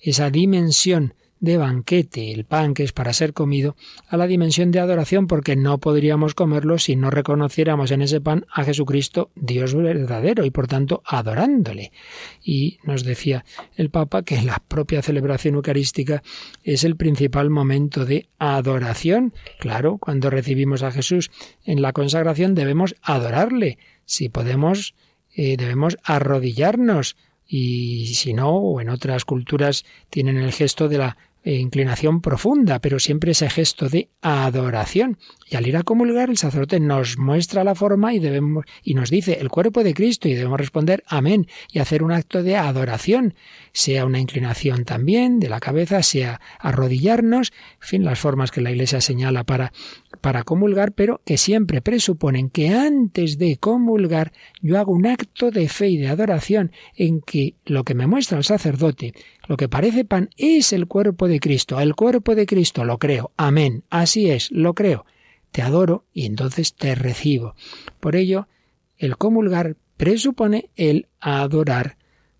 esa dimensión de banquete, el pan que es para ser comido, a la dimensión de adoración, porque no podríamos comerlo si no reconociéramos en ese pan a Jesucristo Dios verdadero y por tanto adorándole. Y nos decía el Papa que la propia celebración eucarística es el principal momento de adoración. Claro, cuando recibimos a Jesús en la consagración debemos adorarle. Si podemos, eh, debemos arrodillarnos y si no, o en otras culturas tienen el gesto de la eh, inclinación profunda, pero siempre ese gesto de adoración. Y al ir a comulgar, el sacerdote nos muestra la forma y y nos dice el cuerpo de Cristo, y debemos responder amén, y hacer un acto de adoración, sea una inclinación también de la cabeza, sea arrodillarnos, en fin, las formas que la Iglesia señala para, para comulgar, pero que siempre presuponen que antes de comulgar yo hago un acto de fe y de adoración en que lo que me muestra el sacerdote, lo que parece pan, es el cuerpo de Cristo. El cuerpo de Cristo lo creo. Amén. Así es, lo creo. Te adoro y entonces te recibo. Por ello, el comulgar presupone el adorar.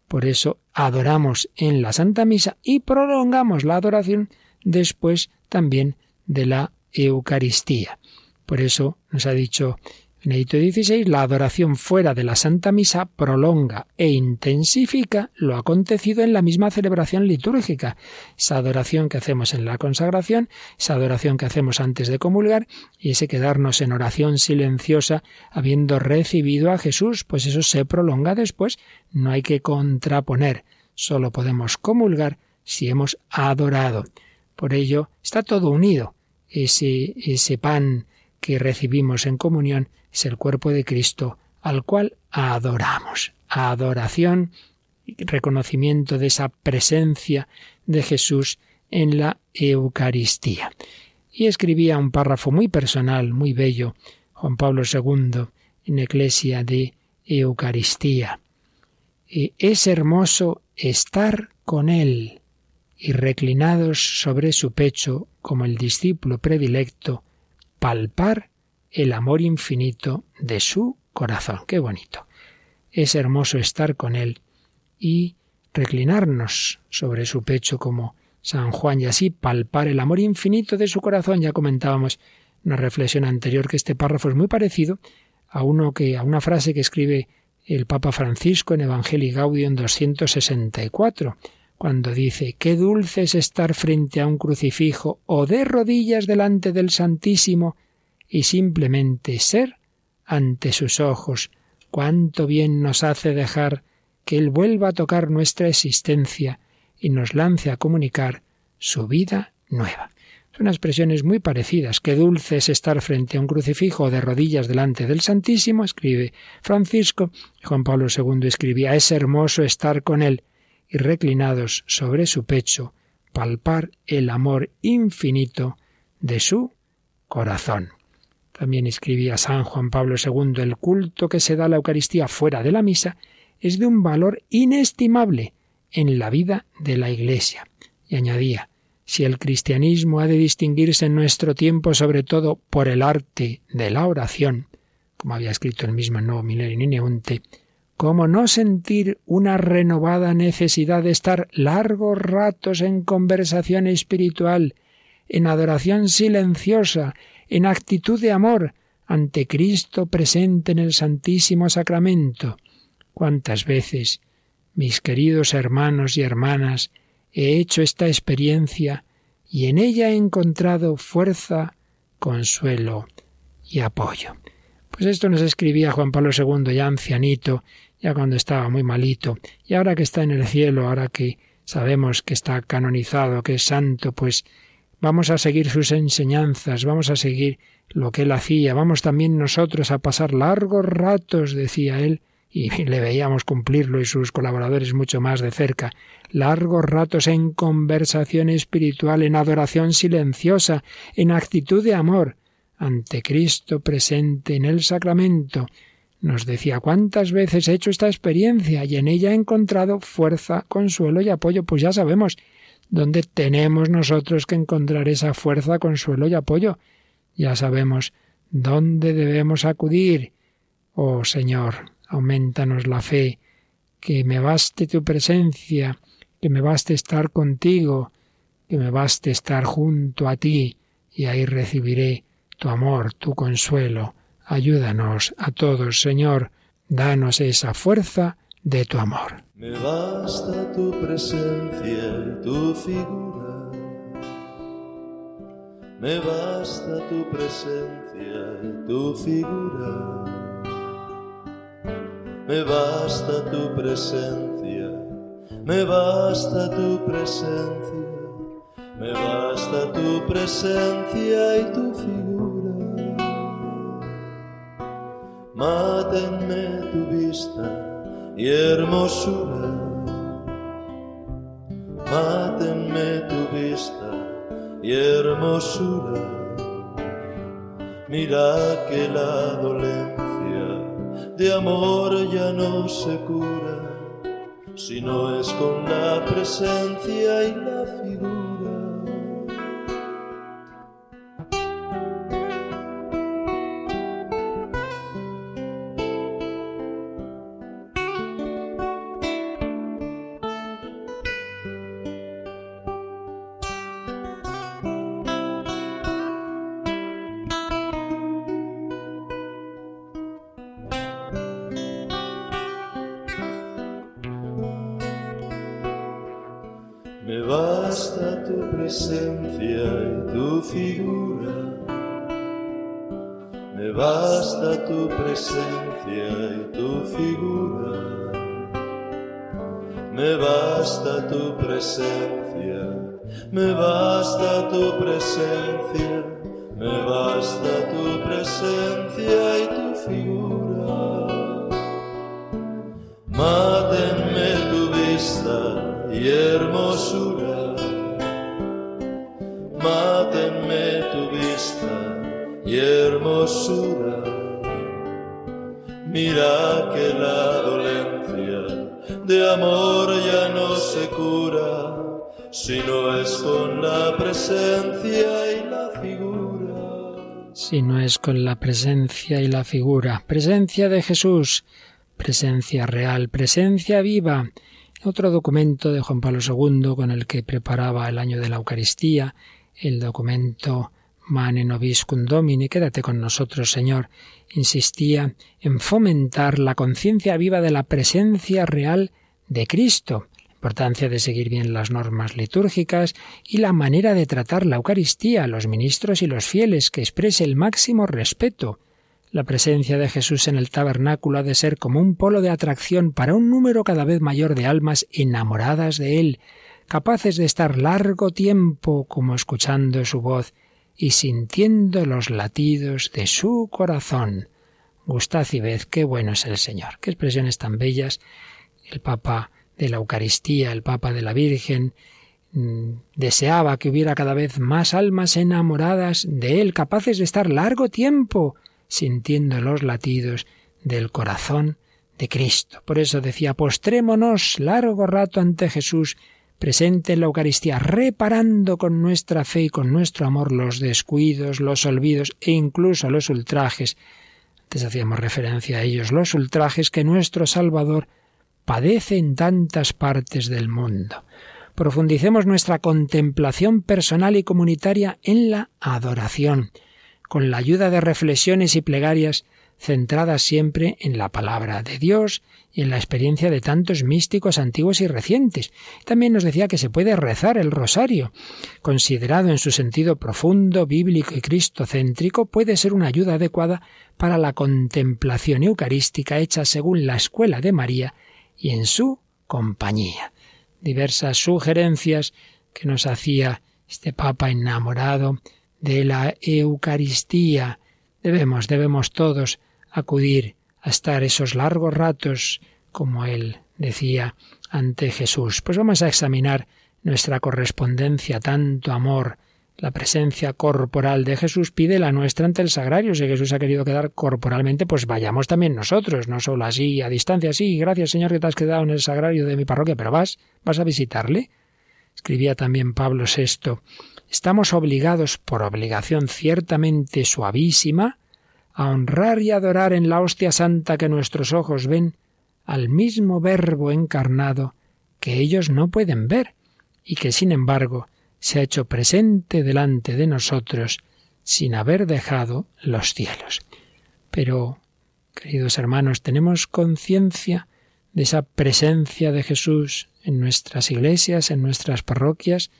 Por eso adoramos en la Santa Misa y prolongamos la adoración después también de la Eucaristía. Por eso nos ha dicho Benedicto XVI, la adoración fuera de la Santa Misa prolonga e intensifica lo acontecido en la misma celebración litúrgica. Esa adoración que hacemos en la consagración, esa adoración que hacemos antes de comulgar y ese quedarnos en oración silenciosa habiendo recibido a Jesús, pues eso se prolonga después. No hay que contraponer, solo podemos comulgar si hemos adorado. Por ello está todo unido. Ese, ese pan que recibimos en comunión es el cuerpo de Cristo al cual adoramos. Adoración y reconocimiento de esa presencia de Jesús en la Eucaristía. Y escribía un párrafo muy personal, muy bello, Juan Pablo II, en Eclesia de Eucaristía. Es hermoso estar con Él y reclinados sobre su pecho como el discípulo predilecto, palpar el amor infinito de su corazón. Qué bonito. Es hermoso estar con Él y reclinarnos sobre su pecho como San Juan y así palpar el amor infinito de su corazón. Ya comentábamos en una reflexión anterior que este párrafo es muy parecido a uno que a una frase que escribe el Papa Francisco en Evangelii Gaudium 264, cuando dice qué dulce es estar frente a un crucifijo o de rodillas delante del Santísimo y simplemente ser ante sus ojos. Cuánto bien nos hace dejar que Él vuelva a tocar nuestra existencia y nos lance a comunicar su vida nueva. Son expresiones muy parecidas. Qué dulce es estar frente a un crucifijo de rodillas delante del Santísimo, escribe Francisco. Juan Pablo II escribía, es hermoso estar con Él y reclinados sobre su pecho, palpar el amor infinito de su corazón. También escribía San Juan Pablo II, el culto que se da a la Eucaristía fuera de la misa es de un valor inestimable en la vida de la Iglesia. Y añadía, si el cristianismo ha de distinguirse en nuestro tiempo sobre todo por el arte de la oración, como había escrito el mismo Nuevo Milenio Nineunte, ¿cómo no sentir una renovada necesidad de estar largos ratos en conversación espiritual, en adoración silenciosa, en actitud de amor ante Cristo presente en el Santísimo Sacramento? ¿Cuántas veces, mis queridos hermanos y hermanas, he hecho esta experiencia y en ella he encontrado fuerza, consuelo y apoyo. Pues esto nos escribía Juan Pablo II, ya ancianito, ya cuando estaba muy malito, y ahora que está en el cielo, ahora que sabemos que está canonizado, que es santo, pues vamos a seguir sus enseñanzas, vamos a seguir lo que él hacía, vamos también nosotros a pasar largos ratos, decía él, y le veíamos cumplirlo y sus colaboradores mucho más de cerca, largos ratos en conversación espiritual, en adoración silenciosa, en actitud de amor, ante Cristo presente en el sacramento. Nos decía cuántas veces he hecho esta experiencia y en ella he encontrado fuerza, consuelo y apoyo. Pues ya sabemos dónde tenemos nosotros que encontrar esa fuerza, consuelo y apoyo. Ya sabemos dónde debemos acudir. Oh Señor, aumentanos la fe, que me baste tu presencia, que me baste estar contigo, que me baste estar junto a ti, y ahí recibiré tu amor, tu consuelo. Ayúdanos a todos, Señor, danos esa fuerza de tu amor. Me basta tu presencia y tu figura. Me basta tu presencia y tu figura. Me basta tu presencia. Me basta tu presencia. Me basta tu presencia y tu figura. Mátenme tu vista y hermosura. Mátenme tu vista y hermosura. Mira que la dolencia de amor ya no se cura, si no es con la presencia y la figura. Me basta tu presencia y tu figura. Me basta tu presencia. Me basta tu presencia. Me basta tu presencia y tu figura. Mátenme tu vista y hermosura. Hermosura. Mira que la dolencia de amor ya no se cura, si no es con la presencia y la figura. Si no es con la presencia y la figura, presencia de Jesús, presencia real, presencia viva. Otro documento de Juan Pablo II con el que preparaba el año de la Eucaristía, el documento Mane Nobiscum Domini, quédate con nosotros, Señor, insistía en fomentar la conciencia viva de la presencia real de Cristo, la importancia de seguir bien las normas litúrgicas y la manera de tratar la Eucaristía, los ministros y los fieles, que exprese el máximo respeto. La presencia de Jesús en el tabernáculo ha de ser como un polo de atracción para un número cada vez mayor de almas enamoradas de Él, capaces de estar largo tiempo como escuchando su voz y sintiendo los latidos de su corazón. Gustad y ved qué bueno es el Señor. Qué expresiones tan bellas. El Papa de la Eucaristía, el Papa de la Virgen, mm, deseaba que hubiera cada vez más almas enamoradas de Él, capaces de estar largo tiempo sintiendo los latidos del corazón de Cristo. Por eso decía, postrémonos largo rato ante Jesús presente en la Eucaristía, reparando con nuestra fe y con nuestro amor los descuidos, los olvidos e incluso los ultrajes. Antes hacíamos referencia a ellos, los ultrajes que nuestro Salvador padece en tantas partes del mundo. Profundicemos nuestra contemplación personal y comunitaria en la adoración, con la ayuda de reflexiones y plegarias centradas siempre en la palabra de Dios y en la experiencia de tantos místicos antiguos y recientes. También nos decía que se puede rezar el rosario. Considerado en su sentido profundo, bíblico y cristocéntrico, puede ser una ayuda adecuada para la contemplación eucarística hecha según la escuela de María y en su compañía. Diversas sugerencias que nos hacía este Papa enamorado de la Eucaristía. Debemos, debemos todos acudir a estar esos largos ratos, como él decía, ante Jesús. Pues vamos a examinar nuestra correspondencia, tanto amor, la presencia corporal de Jesús pide la nuestra ante el sagrario. Si Jesús ha querido quedar corporalmente, pues vayamos también nosotros, no solo así, a distancia. Sí, gracias Señor que te has quedado en el sagrario de mi parroquia, pero vas, vas a visitarle. Escribía también Pablo VI, estamos obligados, por obligación ciertamente suavísima, a honrar y adorar en la hostia santa que nuestros ojos ven al mismo Verbo encarnado que ellos no pueden ver y que sin embargo se ha hecho presente delante de nosotros sin haber dejado los cielos. Pero, queridos hermanos, tenemos conciencia de esa presencia de Jesús en nuestras iglesias, en nuestras parroquias,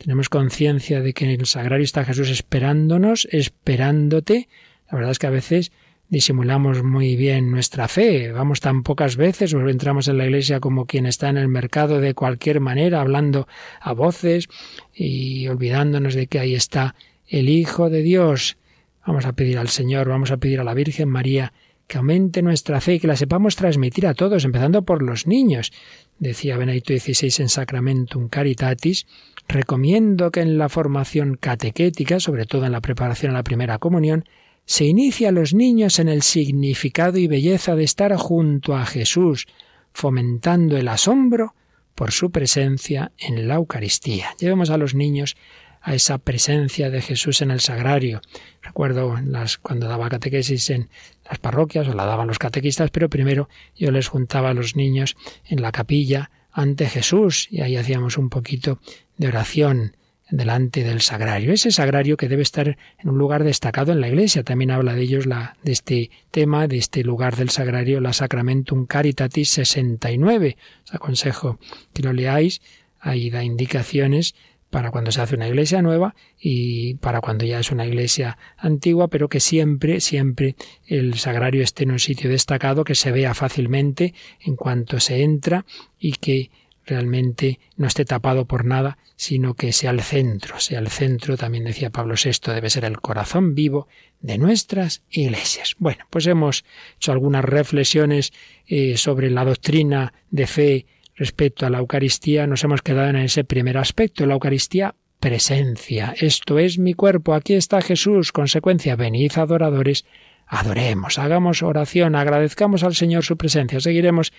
tenemos conciencia de que en el sagrario está Jesús esperándonos, esperándote. La verdad es que a veces disimulamos muy bien nuestra fe. Vamos tan pocas veces o entramos en la iglesia como quien está en el mercado de cualquier manera, hablando a voces y olvidándonos de que ahí está el Hijo de Dios. Vamos a pedir al Señor, vamos a pedir a la Virgen María que aumente nuestra fe y que la sepamos transmitir a todos, empezando por los niños. Decía Benedicto XVI en Sacramentum Caritatis, recomiendo que en la formación catequética, sobre todo en la preparación a la primera comunión, se inicia a los niños en el significado y belleza de estar junto a Jesús, fomentando el asombro por su presencia en la Eucaristía. Llevemos a los niños a esa presencia de Jesús en el sagrario. Recuerdo las, cuando daba catequesis en las parroquias, o la daban los catequistas, pero primero yo les juntaba a los niños en la capilla ante Jesús y ahí hacíamos un poquito de oración delante del sagrario. Ese sagrario que debe estar en un lugar destacado en la iglesia. También habla de ellos la, de este tema, de este lugar del sagrario, la Sacramentum Caritatis 69. Os aconsejo que lo leáis. Ahí da indicaciones para cuando se hace una iglesia nueva y para cuando ya es una iglesia antigua, pero que siempre, siempre el sagrario esté en un sitio destacado, que se vea fácilmente en cuanto se entra y que realmente no esté tapado por nada, sino que sea el centro, sea el centro, también decía Pablo VI, debe ser el corazón vivo de nuestras iglesias. Bueno, pues hemos hecho algunas reflexiones eh, sobre la doctrina de fe respecto a la Eucaristía, nos hemos quedado en ese primer aspecto, la Eucaristía presencia. Esto es mi cuerpo, aquí está Jesús, consecuencia, venid adoradores, adoremos, hagamos oración, agradezcamos al Señor su presencia. Seguiremos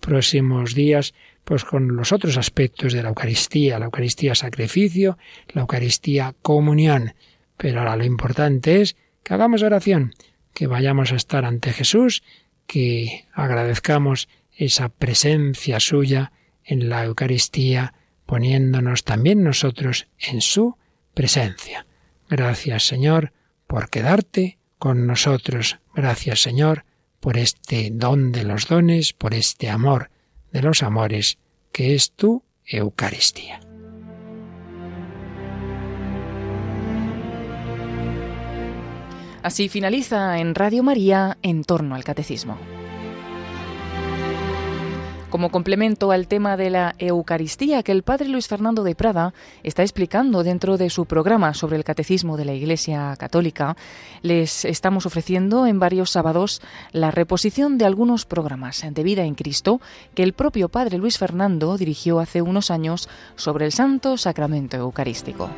próximos días pues con los otros aspectos de la Eucaristía, la Eucaristía sacrificio, la Eucaristía comunión. Pero ahora lo importante es que hagamos oración, que vayamos a estar ante Jesús, que agradezcamos esa presencia suya en la Eucaristía, poniéndonos también nosotros en su presencia. Gracias Señor por quedarte con nosotros. Gracias Señor por este don de los dones, por este amor de los amores, que es tu Eucaristía. Así finaliza en Radio María en torno al catecismo. Como complemento al tema de la Eucaristía que el padre Luis Fernando de Prada está explicando dentro de su programa sobre el catecismo de la Iglesia Católica, les estamos ofreciendo en varios sábados la reposición de algunos programas de vida en Cristo que el propio padre Luis Fernando dirigió hace unos años sobre el Santo Sacramento Eucarístico.